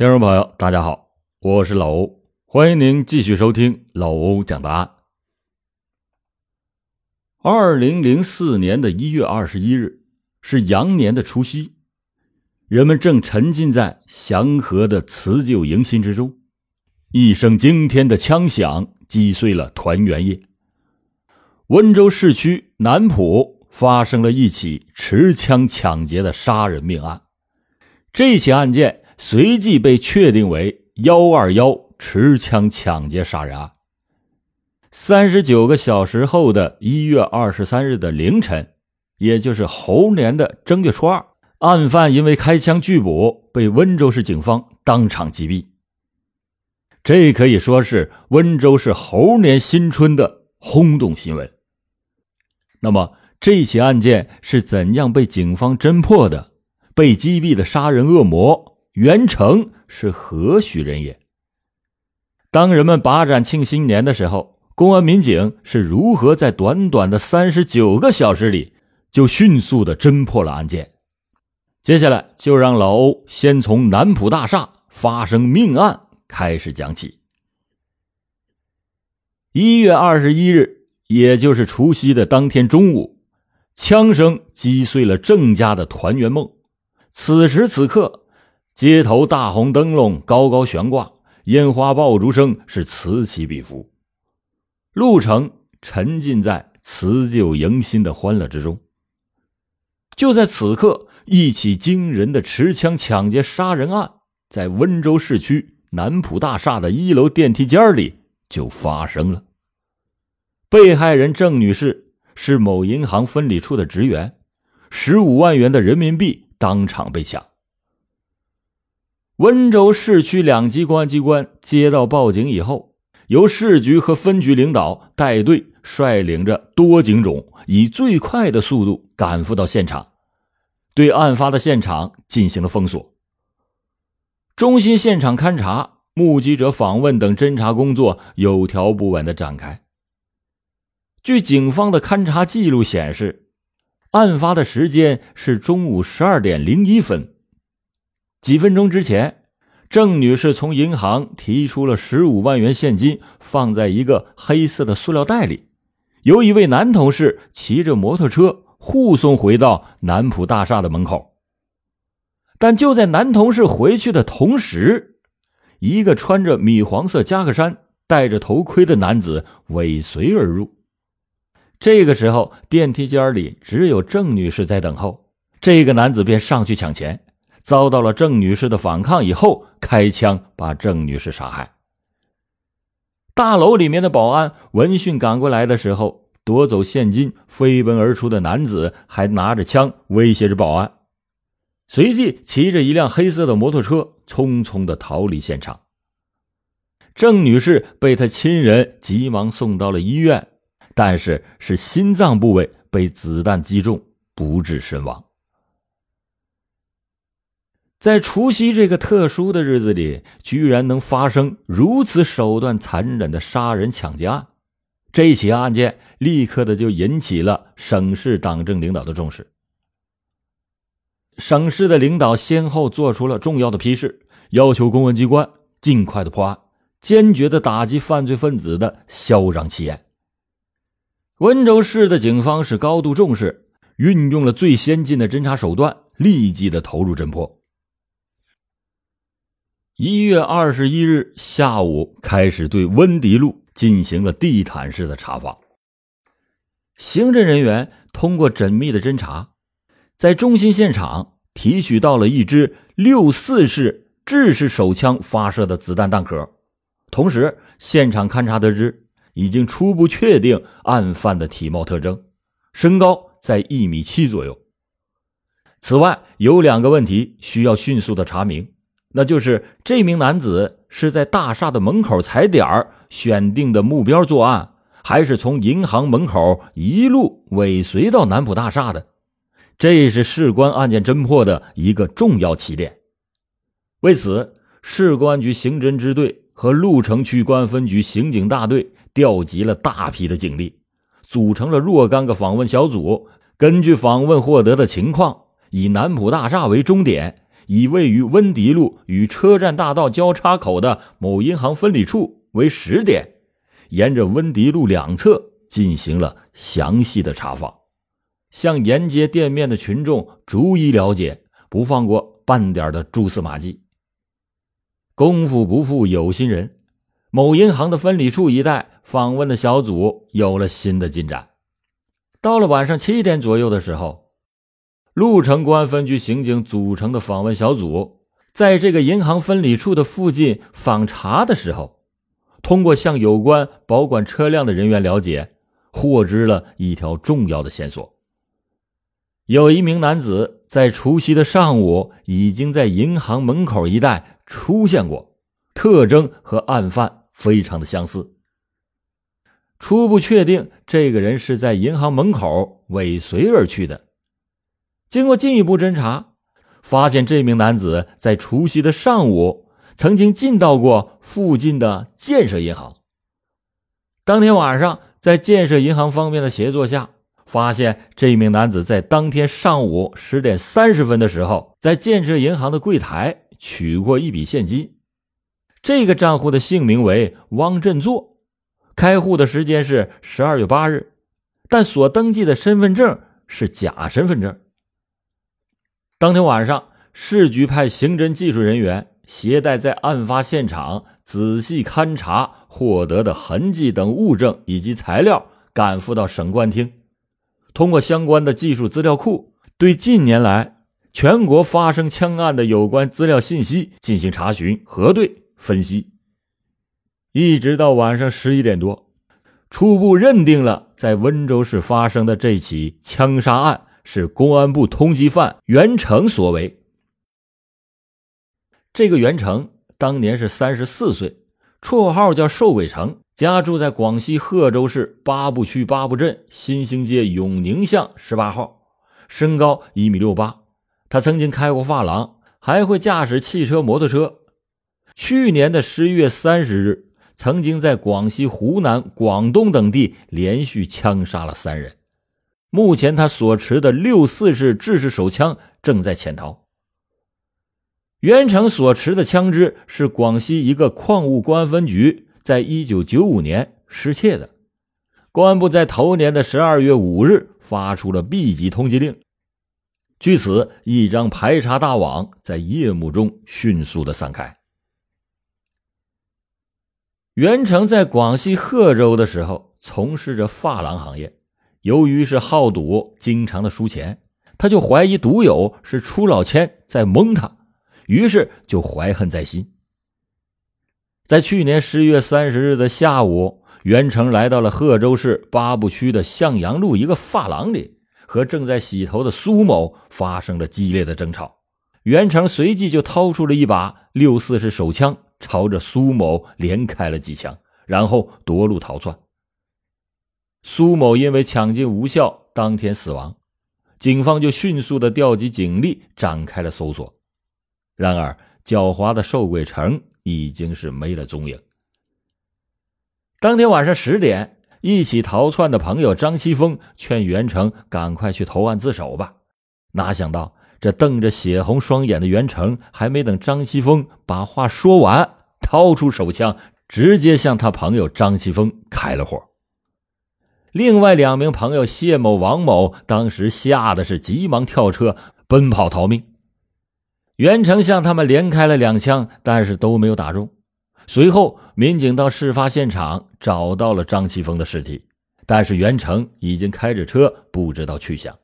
听众朋友，大家好，我是老欧，欢迎您继续收听老欧讲答案。二零零四年的一月二十一日是羊年的除夕，人们正沉浸在祥和的辞旧迎新之中，一声惊天的枪响击碎了团圆夜。温州市区南浦发生了一起持枪抢劫的杀人命案，这起案件。随即被确定为“幺二幺”持枪抢劫杀人案。三十九个小时后的一月二十三日的凌晨，也就是猴年的正月初二，案犯因为开枪拒捕，被温州市警方当场击毙。这可以说是温州市猴年新春的轰动新闻。那么，这起案件是怎样被警方侦破的？被击毙的杀人恶魔？袁成是何许人也？当人们把盏庆新年的时候，公安民警是如何在短短的三十九个小时里就迅速的侦破了案件？接下来就让老欧先从南浦大厦发生命案开始讲起。一月二十一日，也就是除夕的当天中午，枪声击碎了郑家的团圆梦。此时此刻。街头大红灯笼高高悬挂，烟花爆竹声是此起彼伏，路程沉浸在辞旧迎新的欢乐之中。就在此刻，一起惊人的持枪抢劫杀人案在温州市区南浦大厦的一楼电梯间里就发生了。被害人郑女士是某银行分理处的职员，十五万元的人民币当场被抢。温州市区两级公安机关接到报警以后，由市局和分局领导带队，率领着多警种，以最快的速度赶赴到现场，对案发的现场进行了封锁。中心现场勘查、目击者访问等侦查工作有条不紊的展开。据警方的勘查记录显示，案发的时间是中午十二点零一分。几分钟之前，郑女士从银行提出了十五万元现金，放在一个黑色的塑料袋里，由一位男同事骑着摩托车护送回到南浦大厦的门口。但就在男同事回去的同时，一个穿着米黄色夹克衫、戴着头盔的男子尾随而入。这个时候，电梯间里只有郑女士在等候，这个男子便上去抢钱。遭到了郑女士的反抗以后，开枪把郑女士杀害。大楼里面的保安闻讯赶过来的时候，夺走现金飞奔而出的男子还拿着枪威胁着保安，随即骑着一辆黑色的摩托车匆匆的逃离现场。郑女士被他亲人急忙送到了医院，但是是心脏部位被子弹击中，不治身亡。在除夕这个特殊的日子里，居然能发生如此手段残忍的杀人抢劫案，这起案件立刻的就引起了省市党政领导的重视。省市的领导先后做出了重要的批示，要求公安机关尽快的破案，坚决的打击犯罪分子的嚣张气焰。温州市的警方是高度重视，运用了最先进的侦查手段，立即的投入侦破。一月二十一日下午，开始对温迪路进行了地毯式的查访。刑侦人员通过缜密的侦查，在中心现场提取到了一支六四式制式手枪发射的子弹弹壳，同时现场勘查得知，已经初步确定案犯的体貌特征，身高在一米七左右。此外，有两个问题需要迅速的查明。那就是这名男子是在大厦的门口踩点儿选定的目标作案，还是从银行门口一路尾随到南浦大厦的？这是事关案件侦破的一个重要起点。为此，市公安局刑侦支队和鹿城区公安分局刑警大队调集了大批的警力，组成了若干个访问小组，根据访问获得的情况，以南浦大厦为终点。以位于温迪路与车站大道交叉口的某银行分理处为始点，沿着温迪路两侧进行了详细的查访，向沿街店面的群众逐一了解，不放过半点的蛛丝马迹。功夫不负有心人，某银行的分理处一带访问的小组有了新的进展。到了晚上七点左右的时候，鹿城公安分局刑警组成的访问小组，在这个银行分理处的附近访查的时候，通过向有关保管车辆的人员了解，获知了一条重要的线索：有一名男子在除夕的上午已经在银行门口一带出现过，特征和案犯非常的相似。初步确定，这个人是在银行门口尾随而去的。经过进一步侦查，发现这名男子在除夕的上午曾经进到过附近的建设银行。当天晚上，在建设银行方面的协作下，发现这名男子在当天上午十点三十分的时候，在建设银行的柜台取过一笔现金。这个账户的姓名为汪振作。开户的时间是十二月八日，但所登记的身份证是假身份证。当天晚上，市局派刑侦技术人员携带在案发现场仔细勘查获得的痕迹等物证以及材料，赶赴到省公安厅，通过相关的技术资料库，对近年来全国发生枪案的有关资料信息进行查询、核对、分析。一直到晚上十一点多，初步认定了在温州市发生的这起枪杀案是公安部通缉犯袁成所为。这个袁成当年是三十四岁，绰号叫瘦鬼成，家住在广西贺州市八步区八步镇新兴街永宁巷十八号，身高一米六八。他曾经开过发廊，还会驾驶汽车、摩托车。去年的十一月三十日。曾经在广西、湖南、广东等地连续枪杀了三人，目前他所持的六四式制式手枪正在潜逃。袁成所持的枪支是广西一个矿物公安分局在一九九五年失窃的，公安部在头年的十二月五日发出了 B 级通缉令，据此，一张排查大网在夜幕中迅速的散开。袁成在广西贺州的时候从事着发廊行业，由于是好赌，经常的输钱，他就怀疑赌友是出老千在蒙他，于是就怀恨在心。在去年十一月三十日的下午，袁成来到了贺州市八步区的向阳路一个发廊里，和正在洗头的苏某发生了激烈的争吵。袁成随即就掏出了一把六四式手枪。朝着苏某连开了几枪，然后夺路逃窜。苏某因为抢救无效，当天死亡。警方就迅速的调集警力展开了搜索。然而，狡猾的瘦鬼城已经是没了踪影。当天晚上十点，一起逃窜的朋友张西峰劝袁成赶快去投案自首吧，哪想到。这瞪着血红双眼的袁成，还没等张西峰把话说完，掏出手枪，直接向他朋友张西峰开了火。另外两名朋友谢某、王某当时吓得是急忙跳车奔跑逃命。袁成向他们连开了两枪，但是都没有打中。随后，民警到事发现场找到了张七峰的尸体，但是袁成已经开着车不知道去向。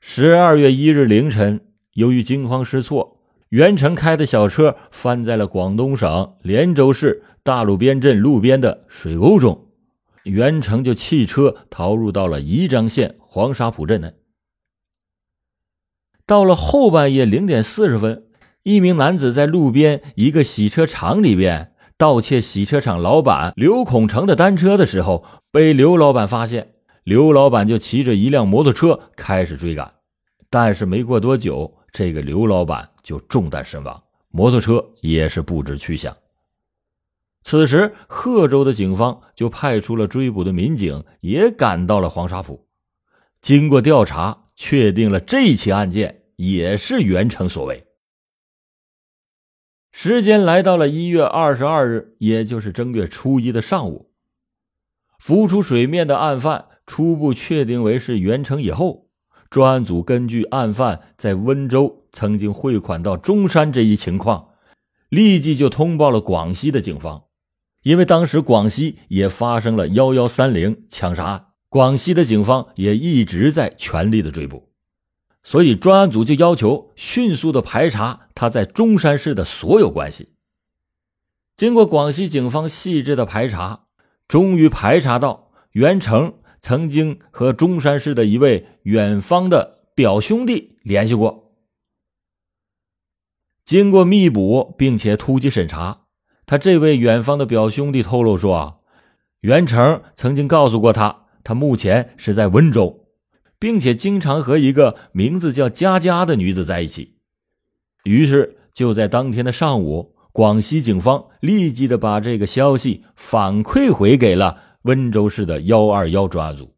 十二月一日凌晨，由于惊慌失措，袁成开的小车翻在了广东省连州市大路边镇路边的水沟中，袁成就弃车逃入到了宜章县黄沙浦镇内。到了后半夜零点四十分，一名男子在路边一个洗车厂里边盗窃洗车厂老板刘孔成的单车的时候，被刘老板发现，刘老板就骑着一辆摩托车开始追赶。但是没过多久，这个刘老板就中弹身亡，摩托车也是不知去向。此时，贺州的警方就派出了追捕的民警，也赶到了黄沙浦。经过调查，确定了这起案件也是袁成所为。时间来到了一月二十二日，也就是正月初一的上午，浮出水面的案犯初步确定为是袁成以后，专案组根据案犯在温州曾经汇款到中山这一情况，立即就通报了广西的警方，因为当时广西也发生了幺幺三零枪杀案，广西的警方也一直在全力的追捕。所以，专案组就要求迅速的排查他在中山市的所有关系。经过广西警方细致的排查，终于排查到袁成曾经和中山市的一位远方的表兄弟联系过。经过密捕并且突击审查，他这位远方的表兄弟透露说啊，袁成曾经告诉过他，他目前是在温州。并且经常和一个名字叫佳佳的女子在一起，于是就在当天的上午，广西警方立即的把这个消息反馈回给了温州市的幺二幺专案组。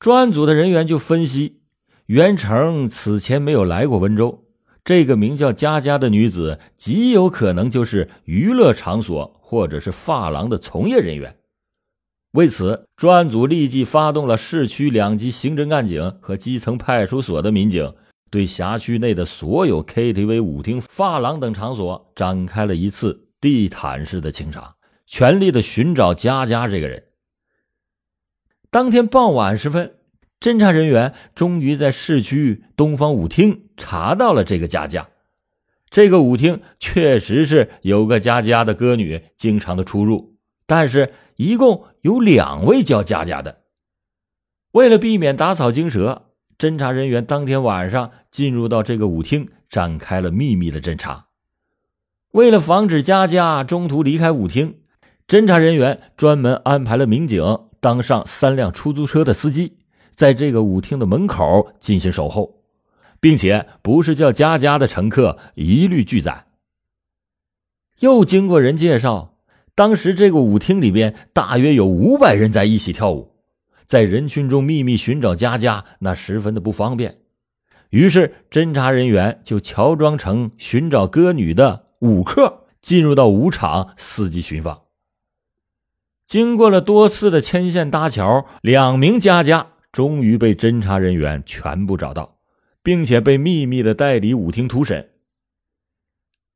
专案组的人员就分析，袁成此前没有来过温州，这个名叫佳佳的女子极有可能就是娱乐场所或者是发廊的从业人员。为此，专案组立即发动了市区两级刑侦干警和基层派出所的民警，对辖区内的所有 KTV、舞厅、发廊等场所展开了一次地毯式的清查，全力的寻找佳佳这个人。当天傍晚时分，侦查人员终于在市区东方舞厅查到了这个佳佳。这个舞厅确实是有个佳佳的歌女经常的出入，但是。一共有两位叫佳佳的。为了避免打草惊蛇，侦查人员当天晚上进入到这个舞厅，展开了秘密的侦查。为了防止佳佳中途离开舞厅，侦查人员专门安排了民警当上三辆出租车的司机，在这个舞厅的门口进行守候，并且不是叫佳佳的乘客一律拒载。又经过人介绍。当时这个舞厅里边大约有五百人在一起跳舞，在人群中秘密寻找佳佳，那十分的不方便。于是侦查人员就乔装成寻找歌女的舞客，进入到舞场伺机寻访。经过了多次的牵线搭桥，两名佳佳终于被侦查人员全部找到，并且被秘密的带离舞厅突审。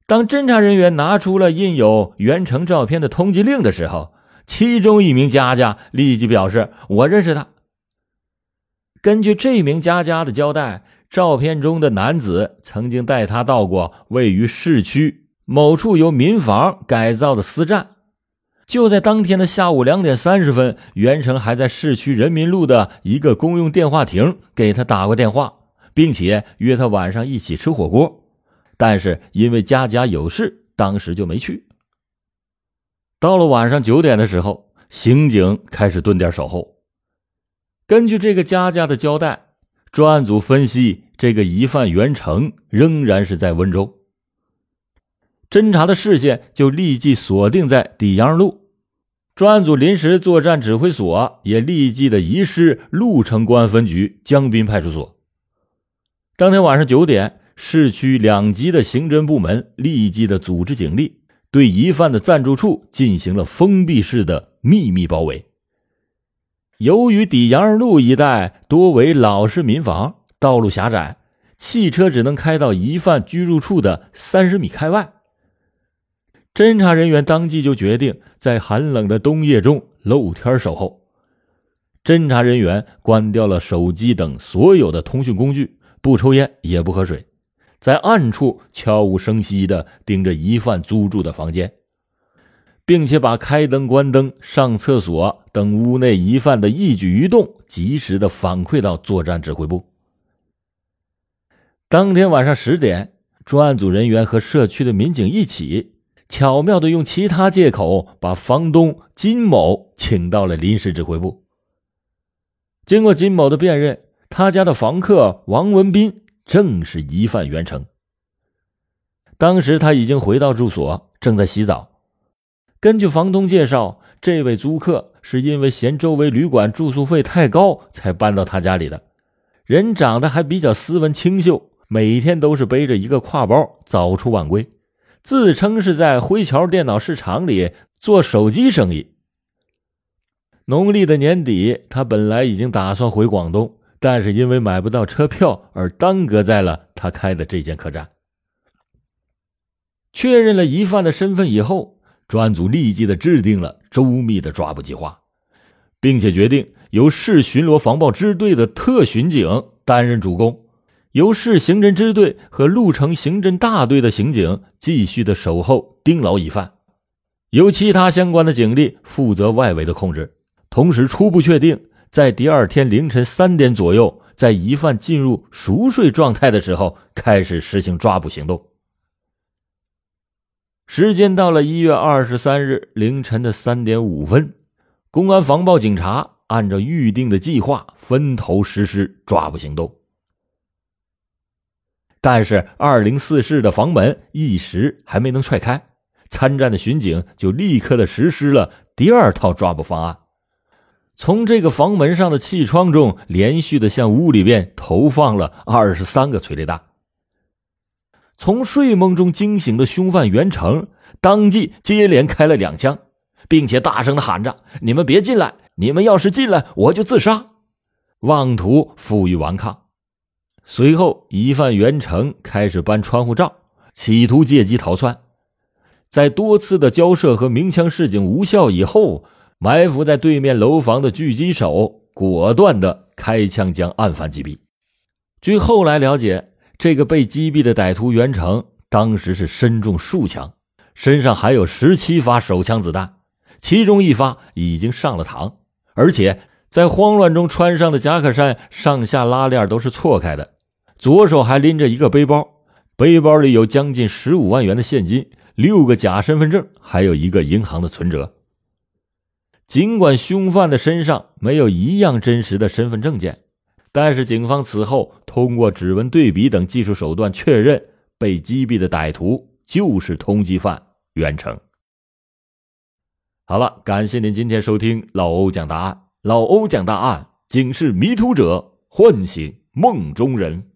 当侦查人员拿出了印有袁成照片的通缉令的时候，其中一名佳佳立即表示：“我认识他。”根据这名佳佳的交代，照片中的男子曾经带他到过位于市区某处由民房改造的私站。就在当天的下午两点三十分，袁成还在市区人民路的一个公用电话亭给他打过电话，并且约他晚上一起吃火锅。但是因为佳佳有事，当时就没去。到了晚上九点的时候，刑警开始蹲点守候。根据这个佳佳的交代，专案组分析，这个疑犯袁成仍然是在温州。侦查的视线就立即锁定在底阳路，专案组临时作战指挥所也立即的移师鹿城公安分局江滨派出所。当天晚上九点。市区两级的刑侦部门立即的组织警力，对疑犯的暂住处进行了封闭式的秘密包围。由于底阳路一带多为老式民房，道路狭窄，汽车只能开到疑犯居住处的三十米开外。侦查人员当即就决定在寒冷的冬夜中露天守候。侦查人员关掉了手机等所有的通讯工具，不抽烟，也不喝水。在暗处悄无声息地盯着疑犯租住的房间，并且把开灯、关灯、上厕所等屋内疑犯的一举一动及时的反馈到作战指挥部。当天晚上十点，专案组人员和社区的民警一起，巧妙的用其他借口把房东金某请到了临时指挥部。经过金某的辨认，他家的房客王文斌。正是疑犯袁成。当时他已经回到住所，正在洗澡。根据房东介绍，这位租客是因为嫌周围旅馆住宿费太高，才搬到他家里的。人长得还比较斯文清秀，每天都是背着一个挎包早出晚归，自称是在灰桥电脑市场里做手机生意。农历的年底，他本来已经打算回广东，但是因为买不到车票而耽搁在了他开的这间客栈。确认了疑犯的身份以后，专案组立即的制定了周密的抓捕计划，并且决定由市巡逻防暴支队的特巡警担任主攻。由市刑侦支队和鹿城刑侦大队的刑警继续的守候盯牢疑犯，由其他相关的警力负责外围的控制。同时，初步确定在第二天凌晨三点左右，在疑犯进入熟睡状态的时候，开始实行抓捕行动。时间到了一月二十三日凌晨的三点五分，公安防暴警察按照预定的计划分头实施抓捕行动。但是二零四室的房门一时还没能踹开，参战的巡警就立刻的实施了第二套抓捕方案，从这个房门上的气窗中连续的向屋里边投放了二十三个催泪弹。从睡梦中惊醒的凶犯袁成当即接连开了两枪，并且大声的喊着：“你们别进来！你们要是进来，我就自杀！”妄图负隅顽抗。随后，疑犯袁成开始搬窗户罩，企图借机逃窜。在多次的交涉和鸣枪示警无效以后，埋伏在对面楼房的狙击手果断的开枪将案犯击毙。据后来了解，这个被击毙的歹徒袁成当时是身中数枪，身上还有十七发手枪子弹，其中一发已经上了膛，而且在慌乱中穿上的夹克衫上下拉链都是错开的。左手还拎着一个背包，背包里有将近十五万元的现金、六个假身份证，还有一个银行的存折。尽管凶犯的身上没有一样真实的身份证件，但是警方此后通过指纹对比等技术手段确认，被击毙的歹徒就是通缉犯袁成。好了，感谢您今天收听老欧讲大案，老欧讲大案，警示迷途者，唤醒梦中人。